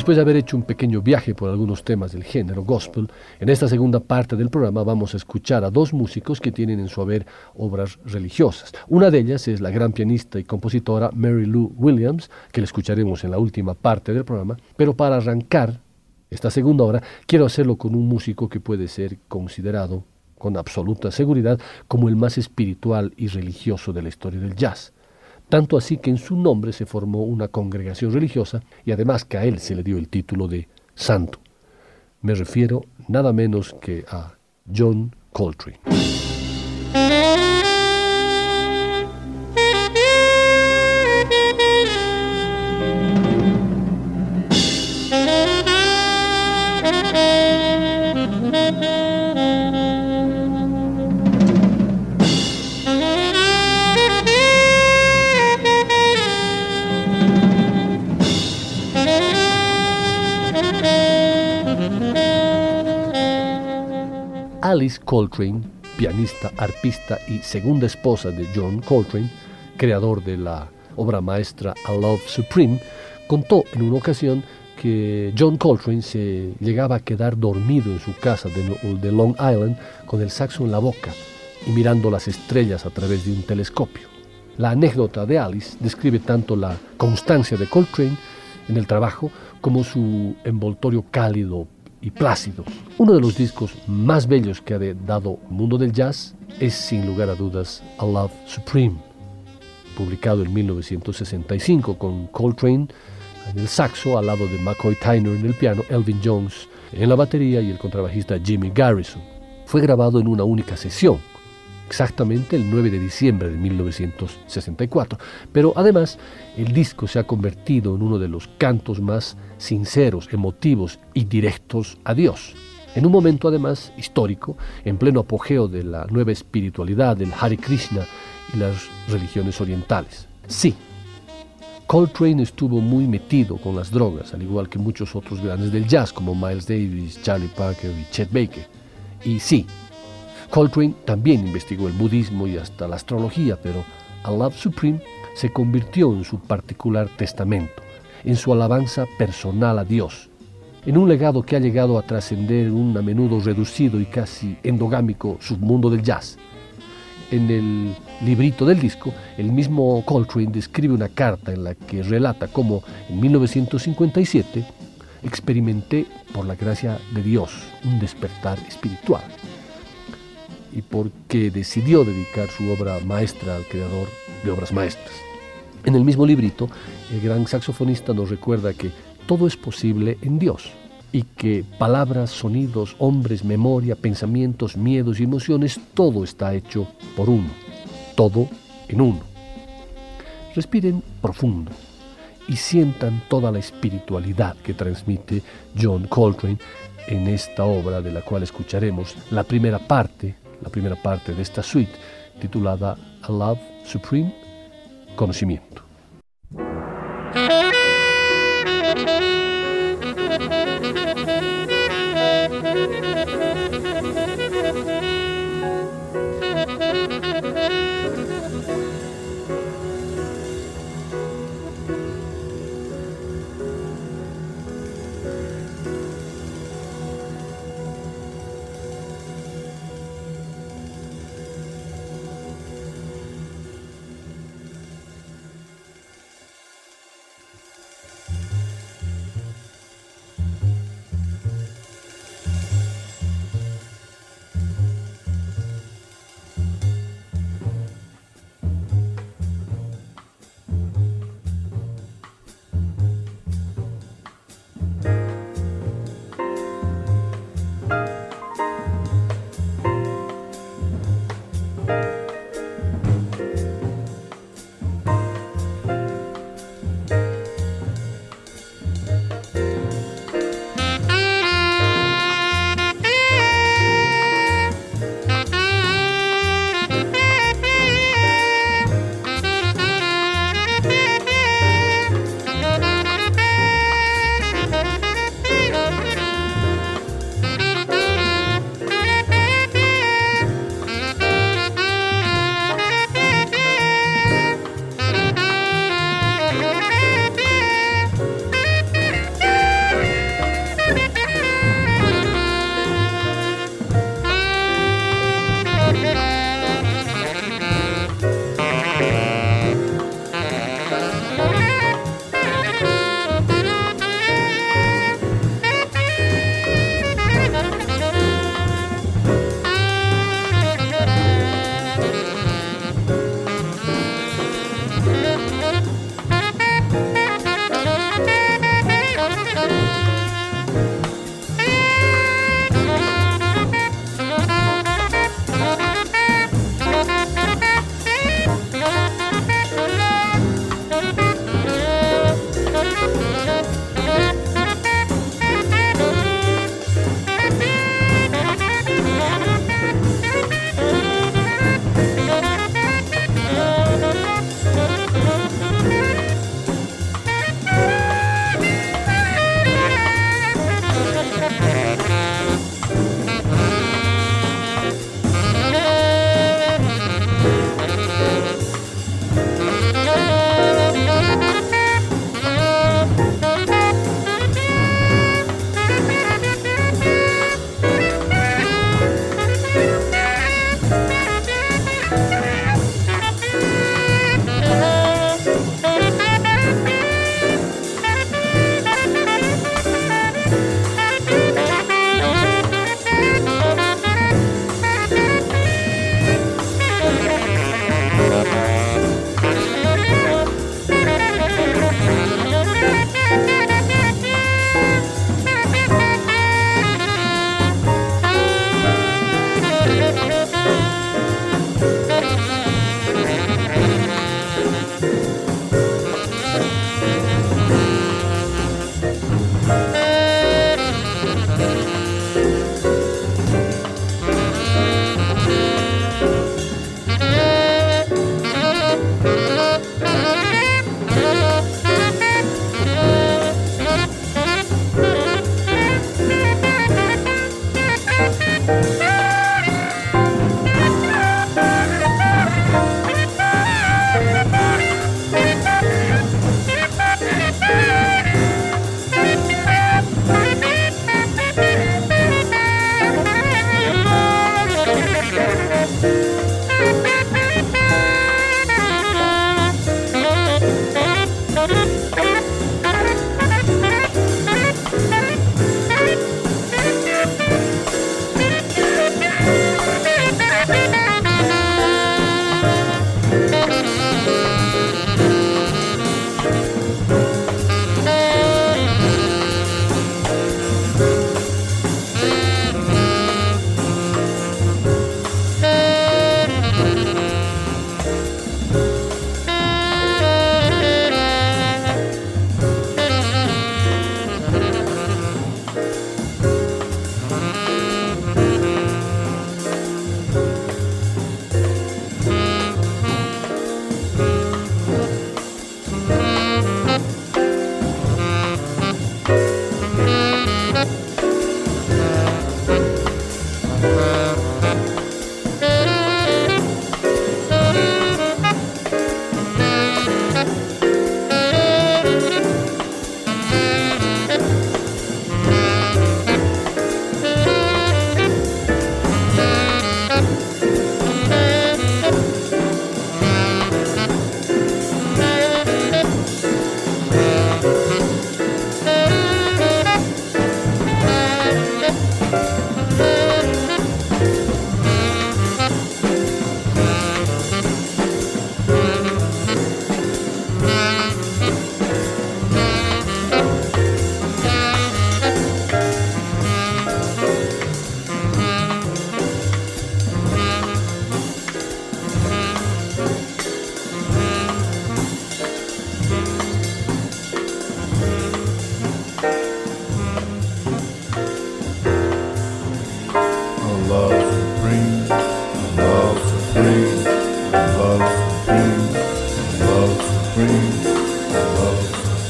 Después de haber hecho un pequeño viaje por algunos temas del género gospel, en esta segunda parte del programa vamos a escuchar a dos músicos que tienen en su haber obras religiosas. Una de ellas es la gran pianista y compositora Mary Lou Williams, que la escucharemos en la última parte del programa, pero para arrancar esta segunda hora quiero hacerlo con un músico que puede ser considerado con absoluta seguridad como el más espiritual y religioso de la historia del jazz tanto así que en su nombre se formó una congregación religiosa y además que a él se le dio el título de santo. Me refiero nada menos que a John Coltrane. Alice Coltrane, pianista, arpista y segunda esposa de John Coltrane, creador de la obra maestra A Love Supreme, contó en una ocasión que John Coltrane se llegaba a quedar dormido en su casa de, Long Island con el saxo en la boca y mirando las estrellas a través de un telescopio. La anécdota de Alice describe tanto la constancia de Coltrane en el trabajo como su envoltorio cálido, y plácido. Uno de los discos más bellos que ha dado el mundo del jazz es sin lugar a dudas A Love Supreme, publicado en 1965 con Coltrane en el saxo al lado de McCoy Tyner en el piano, Elvin Jones en la batería y el contrabajista Jimmy Garrison. Fue grabado en una única sesión, exactamente el 9 de diciembre de 1964, pero además el disco se ha convertido en uno de los cantos más sinceros, emotivos y directos a Dios. En un momento además histórico, en pleno apogeo de la nueva espiritualidad del Hare Krishna y las religiones orientales. Sí, Coltrane estuvo muy metido con las drogas, al igual que muchos otros grandes del jazz como Miles Davis, Charlie Parker y Chet Baker. Y sí, Coltrane también investigó el budismo y hasta la astrología, pero A Love Supreme se convirtió en su particular testamento en su alabanza personal a Dios, en un legado que ha llegado a trascender un a menudo reducido y casi endogámico submundo del jazz. En el librito del disco, el mismo Coltrane describe una carta en la que relata cómo en 1957 experimenté por la gracia de Dios un despertar espiritual y porque decidió dedicar su obra maestra al creador de obras maestras. En el mismo librito, el gran saxofonista nos recuerda que todo es posible en Dios y que palabras, sonidos, hombres, memoria, pensamientos, miedos y emociones, todo está hecho por uno, todo en uno. Respiren profundo y sientan toda la espiritualidad que transmite John Coltrane en esta obra de la cual escucharemos la primera parte, la primera parte de esta suite titulada A Love Supreme conocimiento.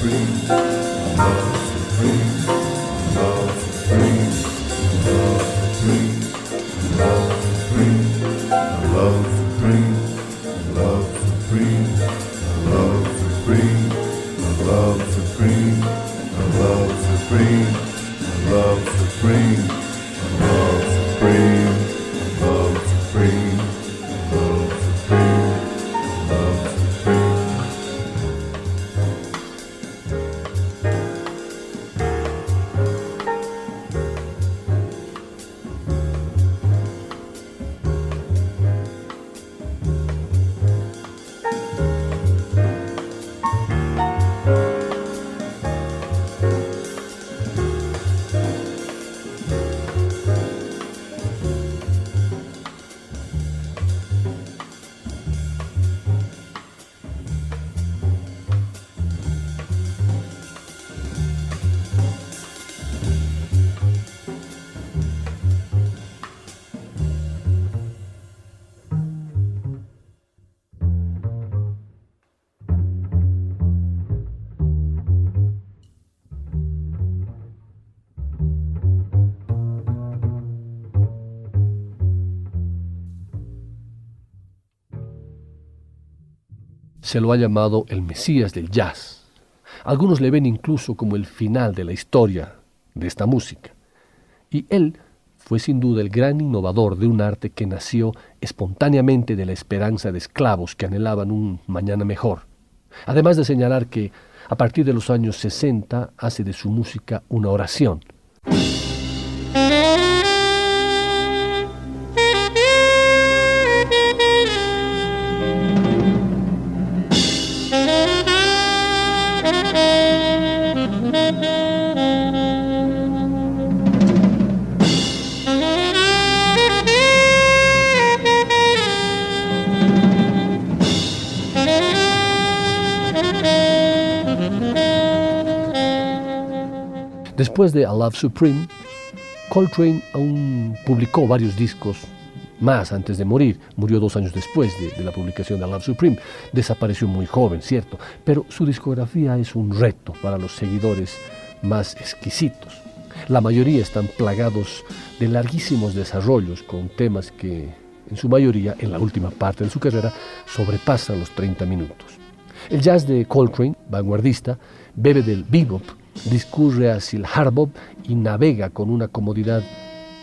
free, love for free, love for. Se lo ha llamado el Mesías del jazz. Algunos le ven incluso como el final de la historia de esta música. Y él fue sin duda el gran innovador de un arte que nació espontáneamente de la esperanza de esclavos que anhelaban un mañana mejor. Además de señalar que a partir de los años 60 hace de su música una oración. Después de A Love Supreme, Coltrane aún publicó varios discos más antes de morir. Murió dos años después de, la publicación de A Love Supreme. Desapareció muy joven, cierto, pero su discografía es un reto para los seguidores más exquisitos. La mayoría están plagados de larguísimos desarrollos con temas que, en su mayoría, en la última parte de su carrera, sobrepasan los 30 minutos. El jazz de Coltrane, vanguardista, bebe del bebop, discurre hacia el hard y navega con una comodidad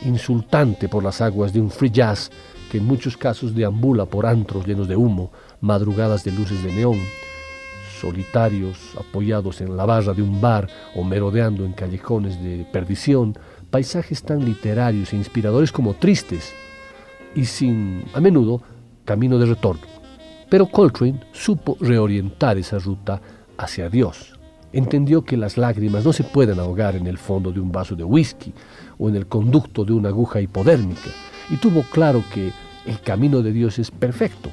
insultante por las aguas de un free jazz que en muchos casos deambula por antros llenos de humo, madrugadas de luces de neón, solitarios apoyados en la barra de un bar o merodeando en callejones de perdición, paisajes tan literarios e inspiradores como tristes y sin, a menudo, camino de retorno. Pero Coltrane supo reorientar esa ruta hacia Dios, entendió que las lágrimas no se pueden ahogar en el fondo de un vaso de whisky o en el conducto de una aguja hipodérmica, y tuvo claro que el camino de Dios es perfecto.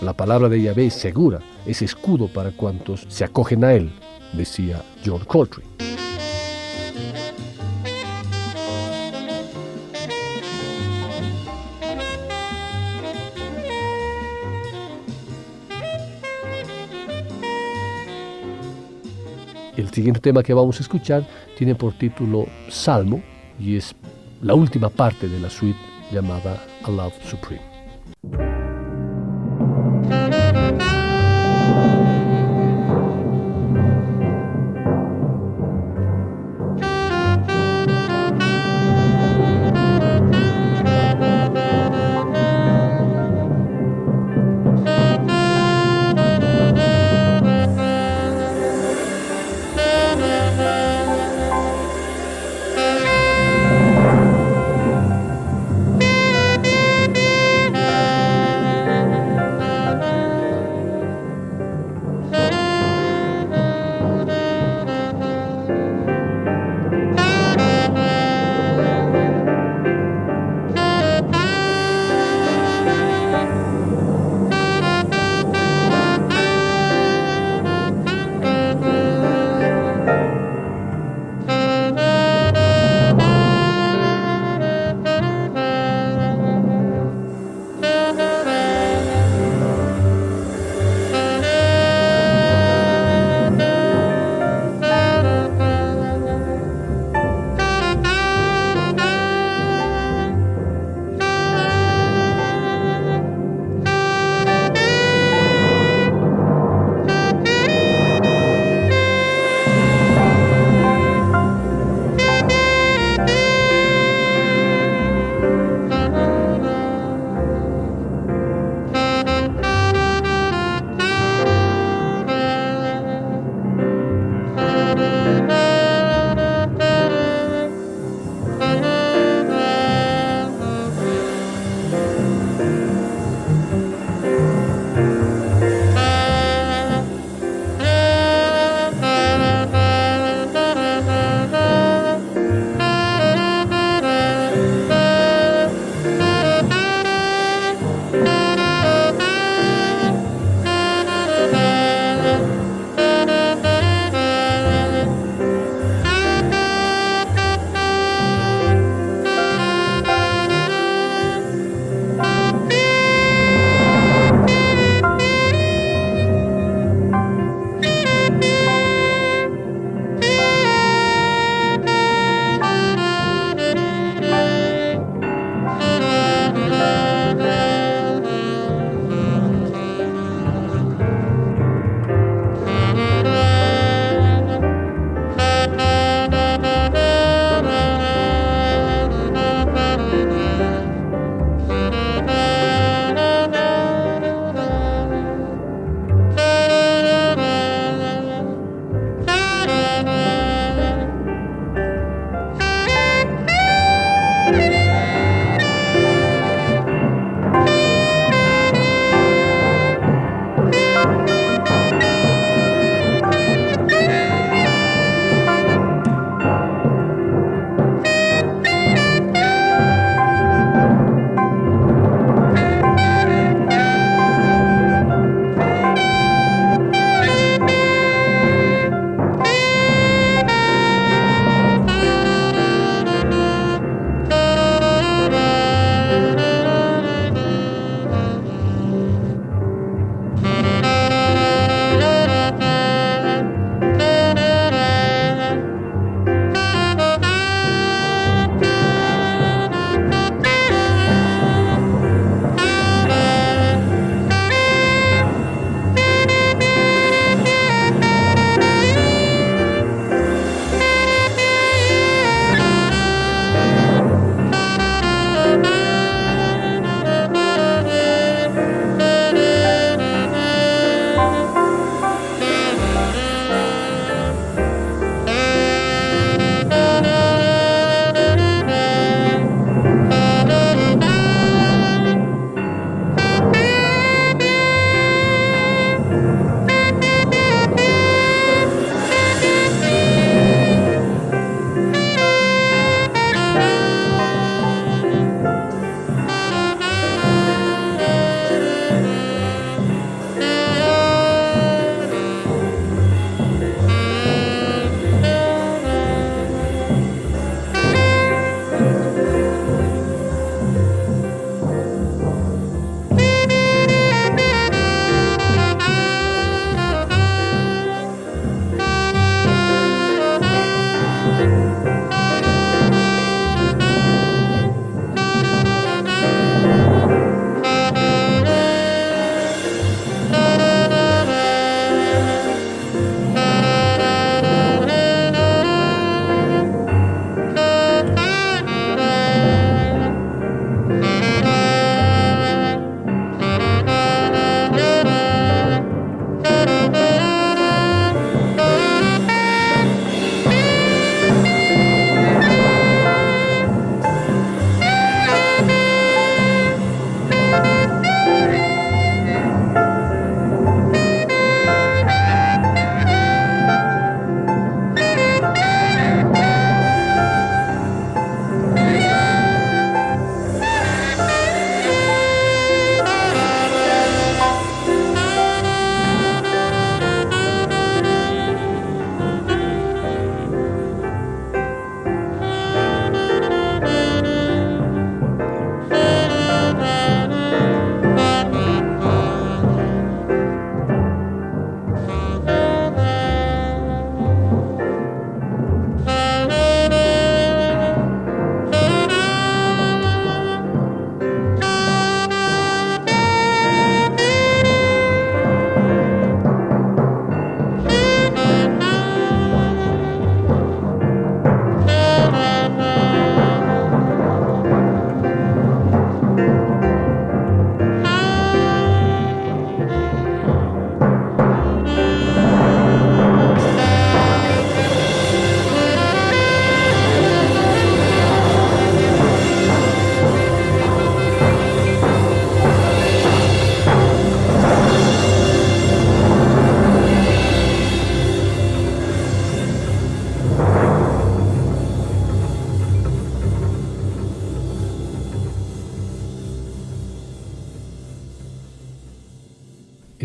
La palabra de Yahvé es segura, es escudo para cuantos se acogen a él, decía John Coltrane. El siguiente tema que vamos a escuchar tiene por título Salmo y es la última parte de la suite llamada A Love Supreme.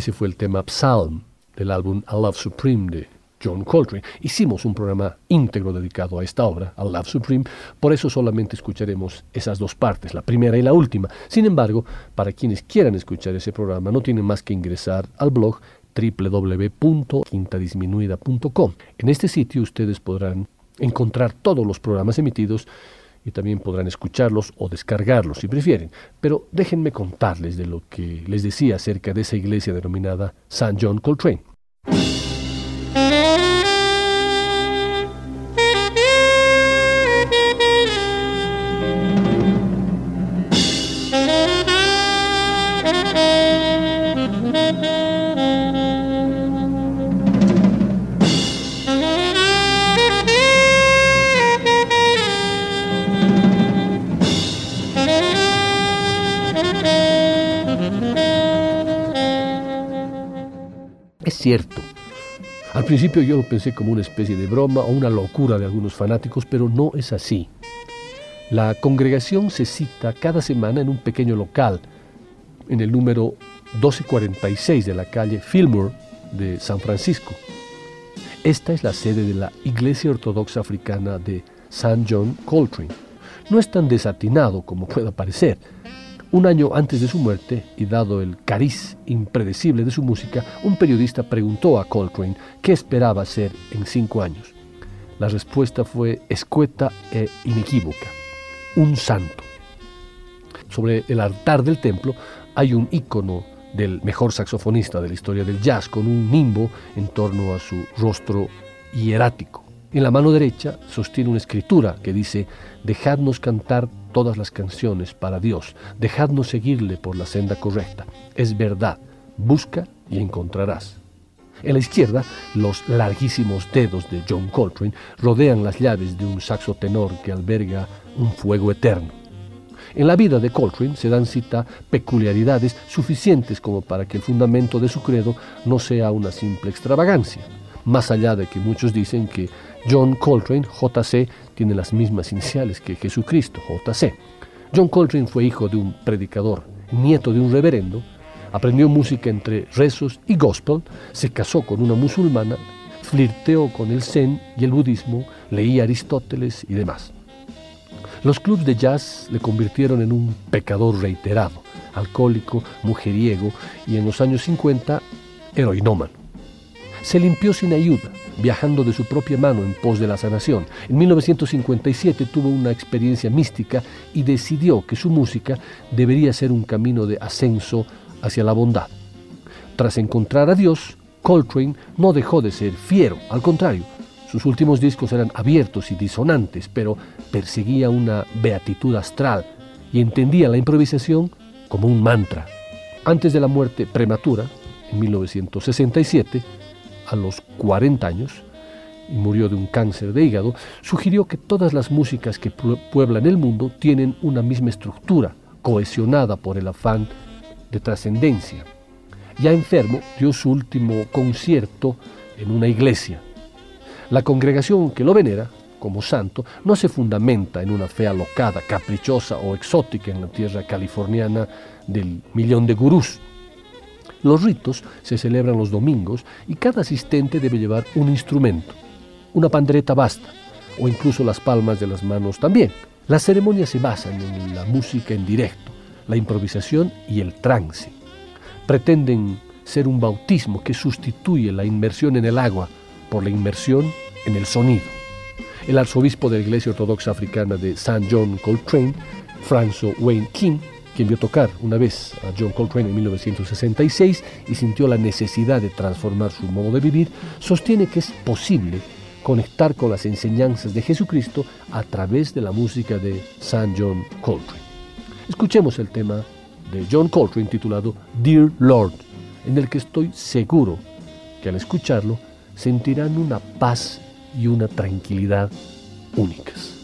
Ese fue el tema Psalm del álbum A Love Supreme de John Coltrane. Hicimos un programa íntegro dedicado a esta obra, A Love Supreme, por eso solamente escucharemos esas dos partes, la primera y la última. Sin embargo, para quienes quieran escuchar ese programa, no tienen más que ingresar al blog www.quintadisminuida.com. En este sitio ustedes podrán encontrar todos los programas emitidos y también podrán escucharlos o descargarlos si prefieren. Pero déjenme contarles de lo que les decía acerca de esa iglesia denominada St. John Coltrane. Cierto. Al principio yo lo pensé como una especie de broma o una locura de algunos fanáticos, pero no es así. La congregación se cita cada semana en un pequeño local, en el número 1246 de la calle Fillmore de San Francisco. Esta es la sede de la Iglesia Ortodoxa Africana de St. John Coltrane. No es tan desatinado como pueda parecer. Un año antes de su muerte, y dado el cariz impredecible de su música, un periodista preguntó a Coltrane qué esperaba ser en cinco años. La respuesta fue escueta e inequívoca, un santo. Sobre el altar del templo hay un icono del mejor saxofonista de la historia del jazz, con un nimbo en torno a su rostro hierático. En la mano derecha sostiene una escritura que dice, dejadnos cantar todas las canciones para Dios, dejadnos seguirle por la senda correcta. Es verdad, busca y encontrarás. En la izquierda, los larguísimos dedos de John Coltrane rodean las llaves de un saxo tenor que alberga un fuego eterno. En la vida de Coltrane se dan cita peculiaridades suficientes como para que el fundamento de su credo no sea una simple extravagancia, más allá de que muchos dicen que John Coltrane, JC, tiene las mismas iniciales que Jesucristo, JC. John Coltrane fue hijo de un predicador, nieto de un reverendo, aprendió música entre rezos y gospel, se casó con una musulmana, flirteó con el zen y el budismo, leía Aristóteles y demás. Los clubs de jazz le convirtieron en un pecador reiterado, alcohólico, mujeriego y en los años 50 heroinómano. Se limpió sin ayuda, viajando de su propia mano en pos de la sanación. En 1957 tuvo una experiencia mística y decidió que su música debería ser un camino de ascenso hacia la bondad. Tras encontrar a Dios, Coltrane no dejó de ser fiero, al contrario, sus últimos discos eran abiertos y disonantes, pero perseguía una beatitud astral y entendía la improvisación como un mantra. Antes de la muerte prematura, en 1967, a los 40 años, y murió de un cáncer de hígado, sugirió que todas las músicas que pueblan el mundo tienen una misma estructura, cohesionada por el afán de trascendencia. Ya enfermo, dio su último concierto en una iglesia. La congregación que lo venera, como santo, no se fundamenta en una fe alocada, caprichosa o exótica en la tierra californiana del millón de gurús, los ritos se celebran los domingos y cada asistente debe llevar un instrumento. Una pandereta basta, o incluso las palmas de las manos también. Las ceremonias se basan en la música en directo, la improvisación y el trance. Pretenden ser un bautismo que sustituye la inmersión en el agua por la inmersión en el sonido. El arzobispo de la Iglesia Ortodoxa Africana de St. John Coltrane, Franzo Wayne King, quien vio tocar una vez a John Coltrane en 1966 y sintió la necesidad de transformar su modo de vivir, sostiene que es posible conectar con las enseñanzas de Jesucristo a través de la música de St. John Coltrane. Escuchemos el tema de John Coltrane titulado Dear Lord, en el que estoy seguro que al escucharlo sentirán una paz y una tranquilidad únicas.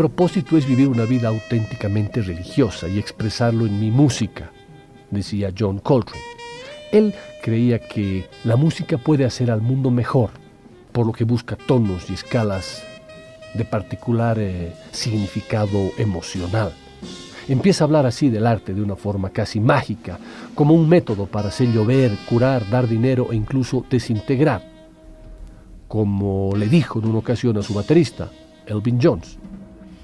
Propósito es vivir una vida auténticamente religiosa y expresarlo en mi música, decía John Coltrane. Él creía que la música puede hacer al mundo mejor, por lo que busca tonos y escalas de particular eh, significado emocional. Empieza a hablar así del arte de una forma casi mágica, como un método para hacer llover, curar, dar dinero e incluso desintegrar, como le dijo en una ocasión a su baterista, Elvin Jones.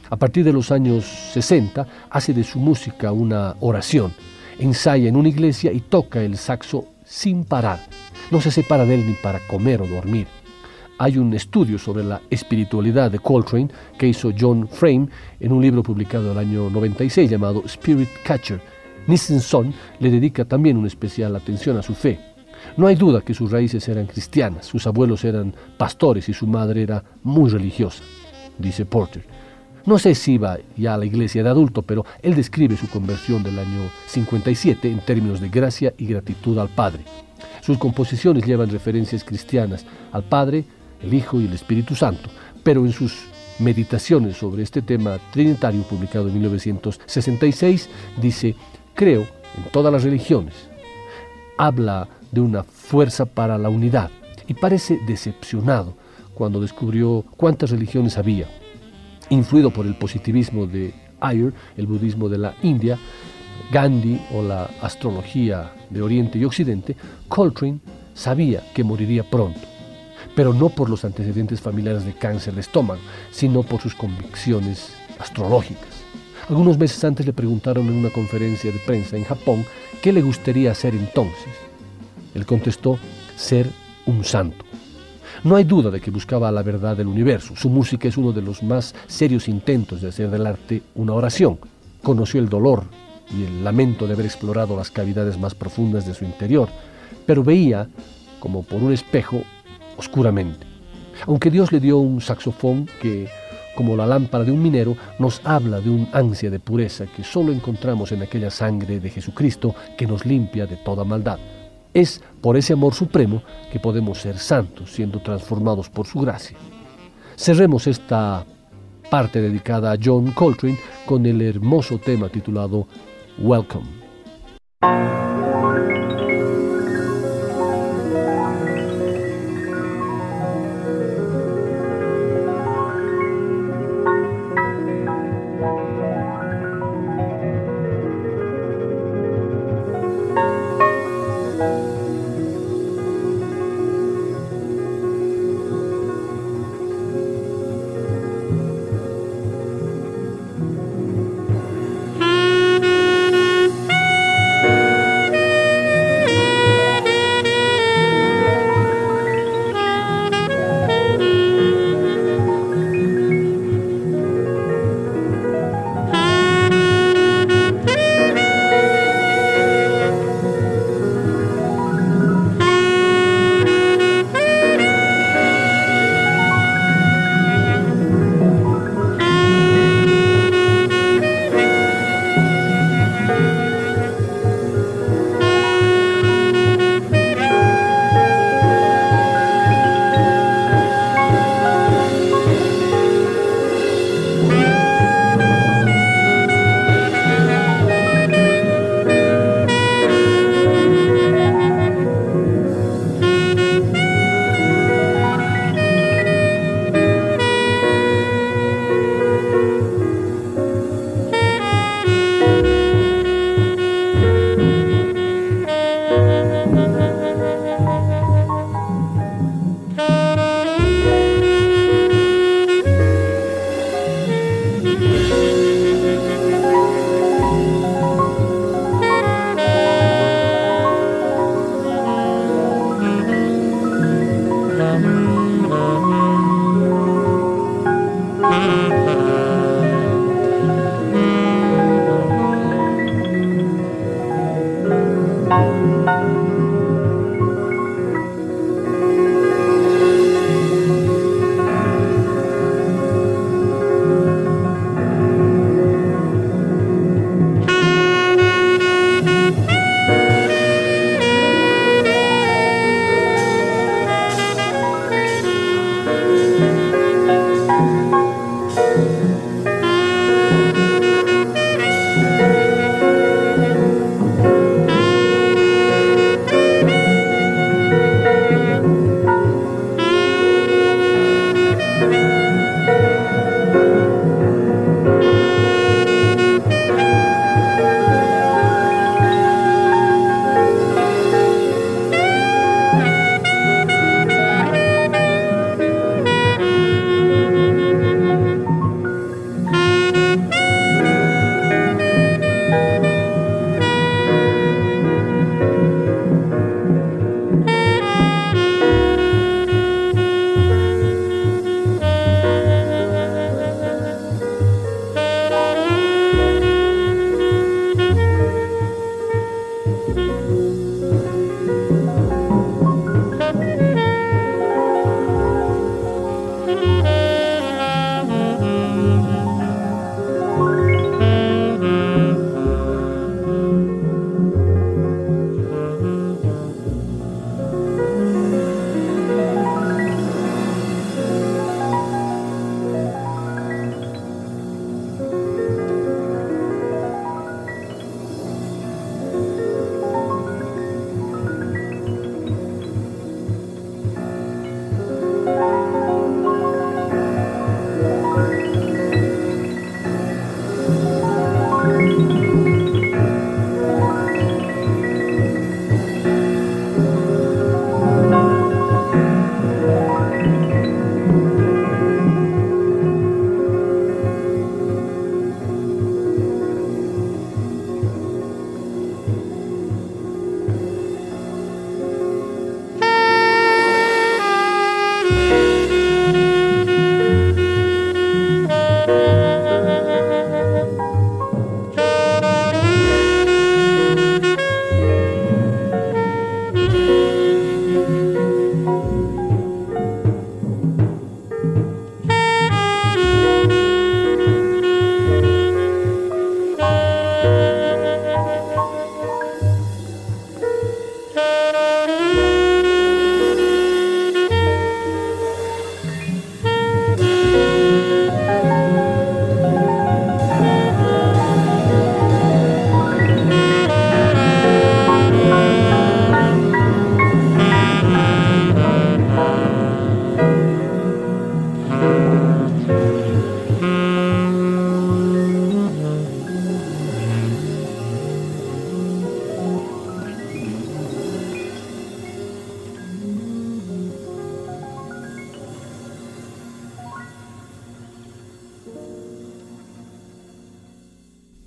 A partir de los años 60 hace de su música una oración, ensaya en una iglesia y toca el saxo sin parar. No se separa de él ni para comer o dormir. Hay un estudio sobre la espiritualidad de Coltrane que hizo John Frame en un libro publicado en el año 96 llamado Spirit Catcher. Nissenson le dedica también una especial atención a su fe. No hay duda que sus raíces eran cristianas, sus abuelos eran pastores y su madre era muy religiosa, dice Porter. No sé si iba ya a la iglesia de adulto, pero él describe su conversión del año 57 en términos de gracia y gratitud al Padre. Sus composiciones llevan referencias cristianas al Padre, el Hijo y el Espíritu Santo, pero en sus meditaciones sobre este tema trinitario publicado en 1966 dice, creo en todas las religiones. Habla de una fuerza para la unidad y parece decepcionado cuando descubrió cuántas religiones había influido por el positivismo de Ayer, el budismo de la India, Gandhi o la astrología de Oriente y Occidente, Coltrane sabía que moriría pronto, pero no por los antecedentes familiares de cáncer de estómago, sino por sus convicciones astrológicas. Algunos meses antes le preguntaron en una conferencia de prensa en Japón qué le gustaría hacer entonces. Él contestó, ser un santo. No hay duda de que buscaba la verdad del universo. Su música es uno de los más serios intentos de hacer del arte una oración. Conoció el dolor y el lamento de haber explorado las cavidades más profundas de su interior, pero veía, como por un espejo, oscuramente. Aunque Dios le dio un saxofón que, como la lámpara de un minero, nos habla de un ansia de pureza que solo encontramos en aquella sangre de Jesucristo que nos limpia de toda maldad. Es por ese amor supremo que podemos ser santos, siendo transformados por su gracia. Cerremos esta parte dedicada a John Coltrane con el hermoso tema titulado Welcome.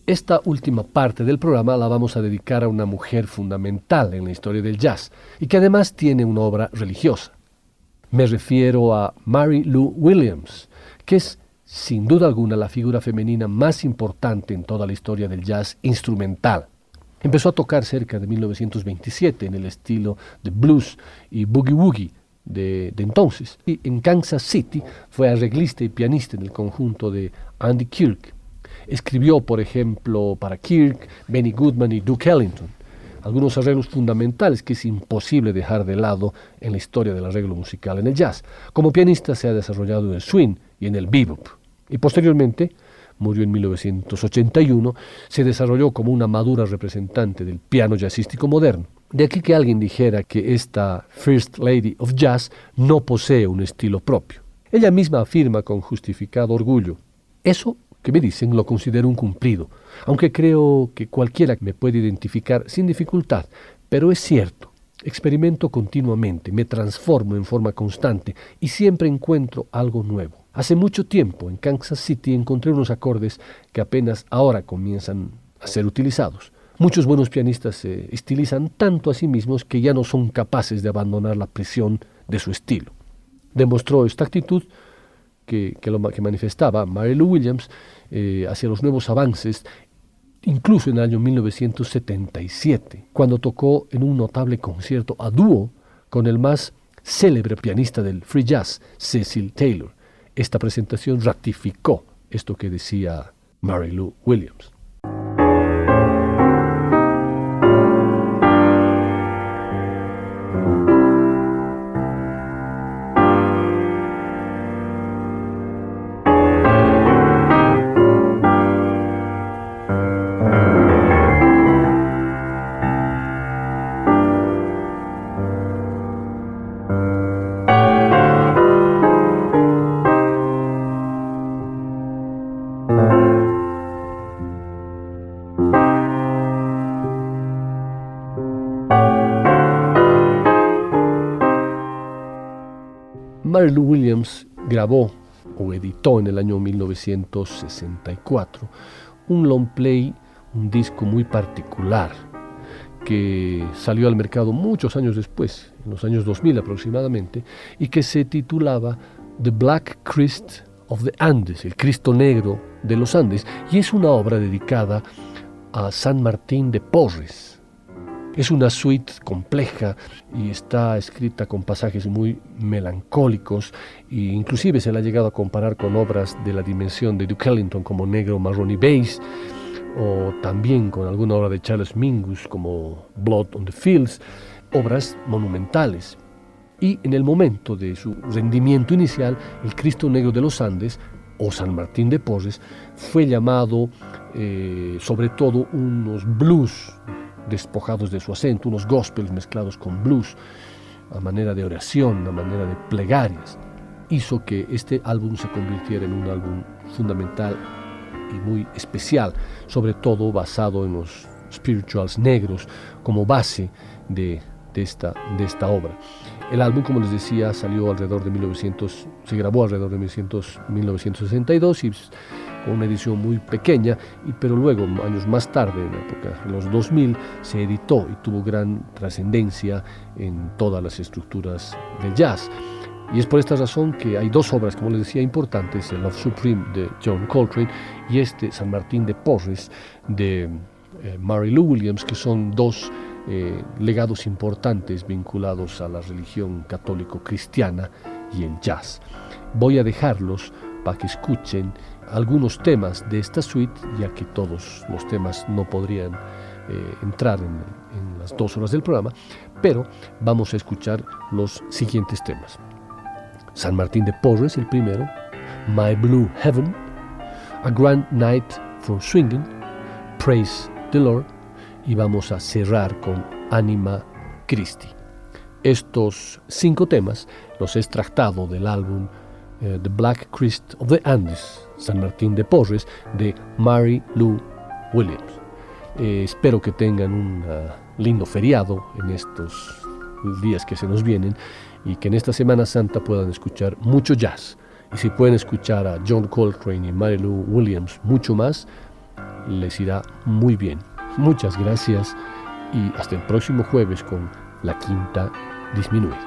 Esta última parte del programa la vamos a dedicar a una mujer fundamental en la historia del jazz y que además tiene una obra religiosa. Me refiero a Mary Lou Williams, que es sin duda alguna la figura femenina más importante en toda la historia del jazz instrumental. Empezó a tocar cerca de 1927 en el estilo de blues y boogie woogie de, de, entonces. Y en Kansas City fue arreglista y pianista en el conjunto de Andy Kirk. Escribió, por ejemplo, para Kirk, Benny Goodman y Duke Ellington, algunos arreglos fundamentales que es imposible dejar de lado en la historia del arreglo musical en el jazz. Como pianista se ha desarrollado en el swing y en el bebop. Y posteriormente, murió en 1981, se desarrolló como una madura representante del piano jazzístico moderno. De aquí que alguien dijera que esta First Lady of Jazz no posee un estilo propio. Ella misma afirma con justificado orgullo, eso que me dicen lo considero un cumplido, aunque creo que cualquiera me puede identificar sin dificultad, pero es cierto, experimento continuamente, me transformo en forma constante y siempre encuentro algo nuevo. Hace mucho tiempo en Kansas City encontré unos acordes que apenas ahora comienzan a ser utilizados. Muchos buenos pianistas se estilizan tanto a sí mismos que ya no son capaces de abandonar la presión de su estilo. Demostró esta actitud que, manifestaba Mary Lou Williams eh, hacia los nuevos avances, incluso en el año 1977, cuando tocó en un notable concierto a dúo con el más célebre pianista del free jazz, Cecil Taylor. Esta presentación ratificó esto que decía Mary Lou Williams. Lou Williams grabó o editó en el año 1964 un long play, un disco muy particular que salió al mercado muchos años después, en los años 2000 aproximadamente, y que se titulaba The Black Christ of the Andes, el Cristo Negro de los Andes, y es una obra dedicada a San Martín de Porres, es una suite compleja y está escrita con pasajes muy melancólicos e inclusive se la ha llegado a comparar con obras de la dimensión de Duke Ellington como Negro, Marrón y Beige o también con alguna obra de Charles Mingus como Blood on the Fields, obras monumentales. Y en el momento de su rendimiento inicial, el Cristo Negro de los Andes o San Martín de Porres fue llamado eh, sobre todo unos blues despojados de su acento, unos gospels mezclados con blues, a manera de oración, a manera de plegarias, hizo que este álbum se convirtiera en un álbum fundamental y muy especial, sobre todo basado en los spirituals negros como base de, esta, de esta obra. El álbum, como les decía, salió alrededor de 1900, se grabó alrededor de 1962 y con una edición muy pequeña, y, pero luego, años más tarde, en la época de los 2000, se editó y tuvo gran trascendencia en todas las estructuras del jazz. Y es por esta razón que hay dos obras, como les decía, importantes, el Love Supreme de John Coltrane y este San Martín de Porres de eh, Mary Lou Williams, que son dos eh, legados importantes vinculados a la religión católico-cristiana y el jazz. Voy a dejarlos para que escuchen algunos temas de esta suite, ya que todos los temas no podrían eh, entrar en, en, las dos horas del programa, pero vamos a escuchar los siguientes temas. San Martín de Porres, el primero, My Blue Heaven, A Grand Night for Swinging, Praise the Lord, y vamos a cerrar con Anima Christi. Estos cinco temas los he extractado del álbum eh, the Black Christ of the Andes, San Martín de Porres, de Mary Lou Williams. Eh, espero que tengan un ah, lindo feriado en estos días que se nos vienen y que en esta Semana Santa puedan escuchar mucho jazz. Y si pueden escuchar a John Coltrane y Mary Lou Williams mucho más, les irá muy bien. Muchas gracias y hasta el próximo jueves con la quinta disminuida.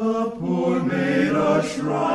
the poor made a shrine.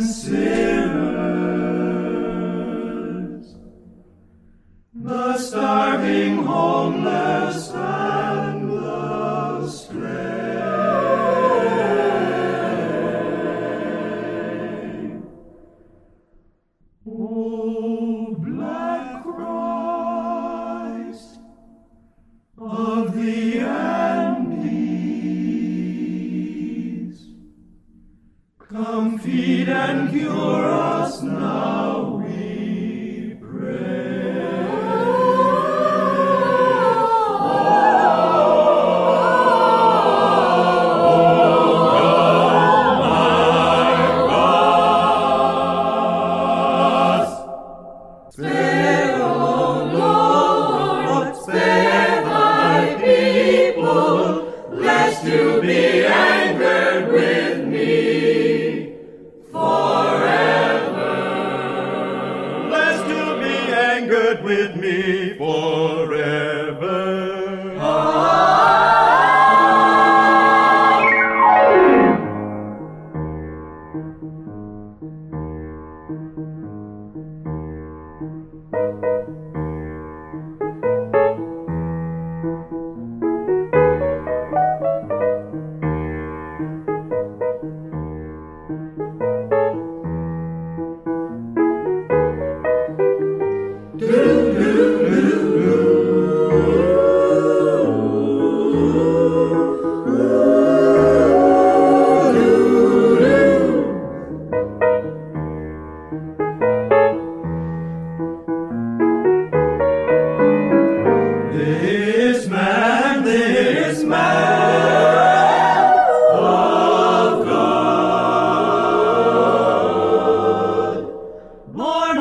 sinners. Lord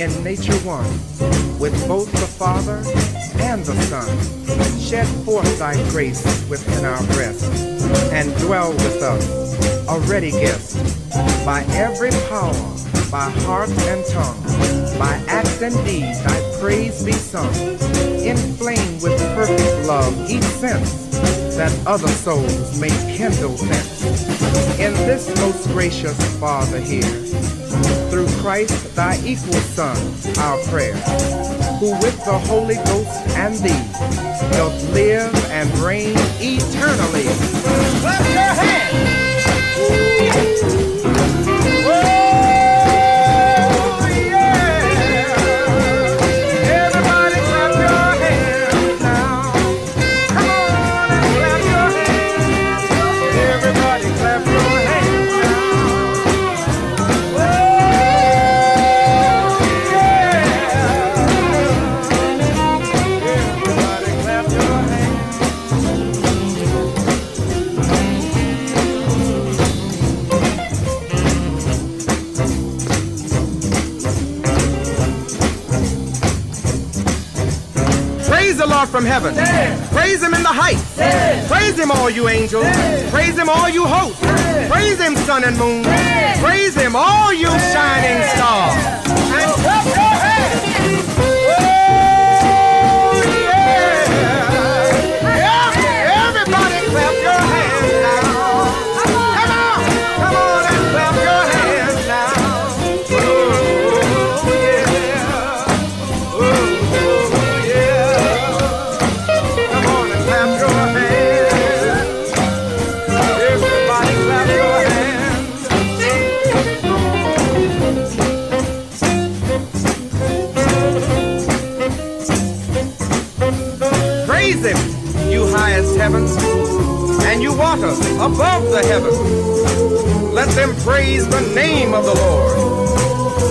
in nature one, with both the Father and the Son. Shed forth thy grace within our breast, and dwell with us, a ready guest, by every power, by heart and tongue, by act and deed, thy praise be sung. Inflame with perfect love each sense, that other souls may kindle thence. In this most gracious Father here, through Christ thy equal Son, our prayer, who with the Holy Ghost and thee doth live and reign eternally. Clap your hands! From heaven. Praise him in the heights. Praise him, all you angels. Praise him, all you hosts. Praise him, sun and moon. Praise him, all you shining stars. Praise the name of the Lord.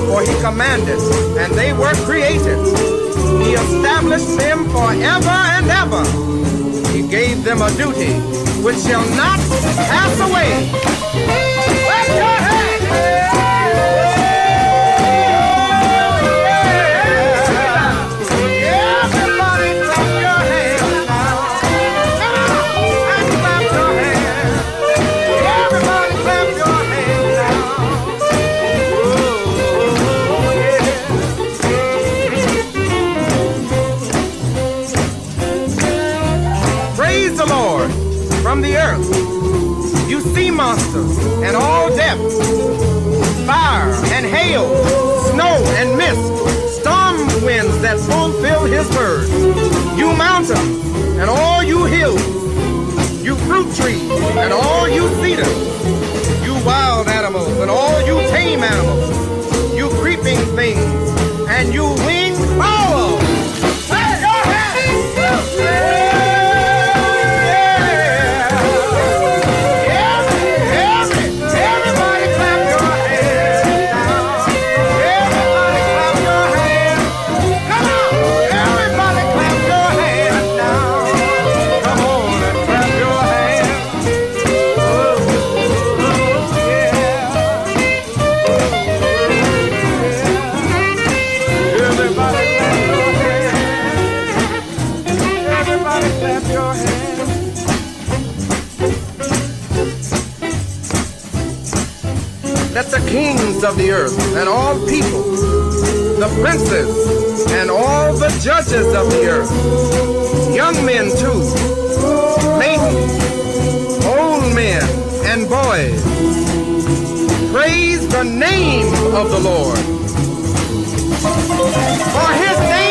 For he commanded, and they were created. He established them forever and ever. He gave them a duty which shall not pass away. His word. You mountains and all you hills, you fruit trees and all you cedars, you wild animals and all you tame animals, you creeping things and you winged kings of the earth and all people, the princes and all the judges of the earth, young men too, maidens, old men and boys, praise the name of the Lord. For his name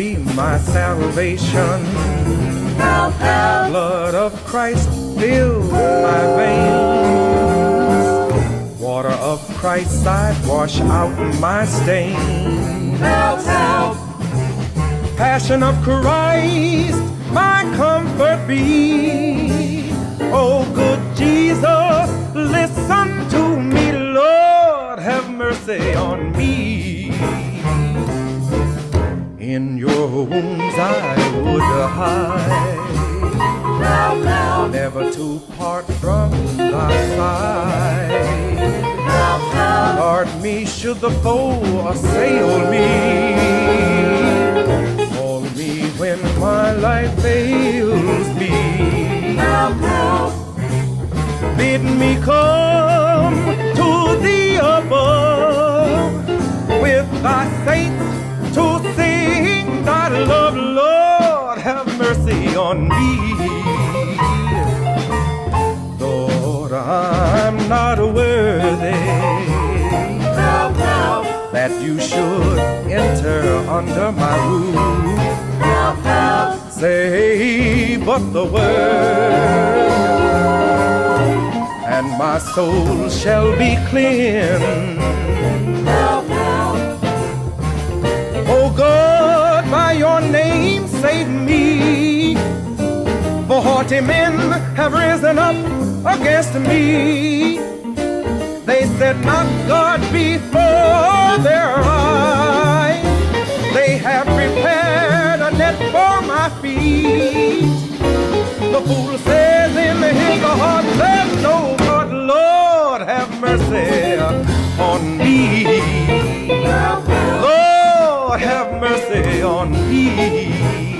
be my salvation. Help, help. Blood of Christ fill my veins. Water of Christ's I wash out my stain. Help, help. Passion of Christ, my comfort be. Oh, good Jesus, listen to me, Lord, have mercy on In your wounds I would hide, never to part from thy side. Guard me should the foe assail me. Call me when my life fails me. Bid me come to the above with thy saints thy love, Lord, have mercy on me. Lord, I'm not worthy that you should enter under my roof. Help, help. Say but the word, and my soul shall be cleansed. Help. For haughty men have risen up against me. They set not God before their eyes. They have prepared a net for my feet. The fool says in his heart, there's no God, Lord, have mercy on me. Lord, have mercy on me.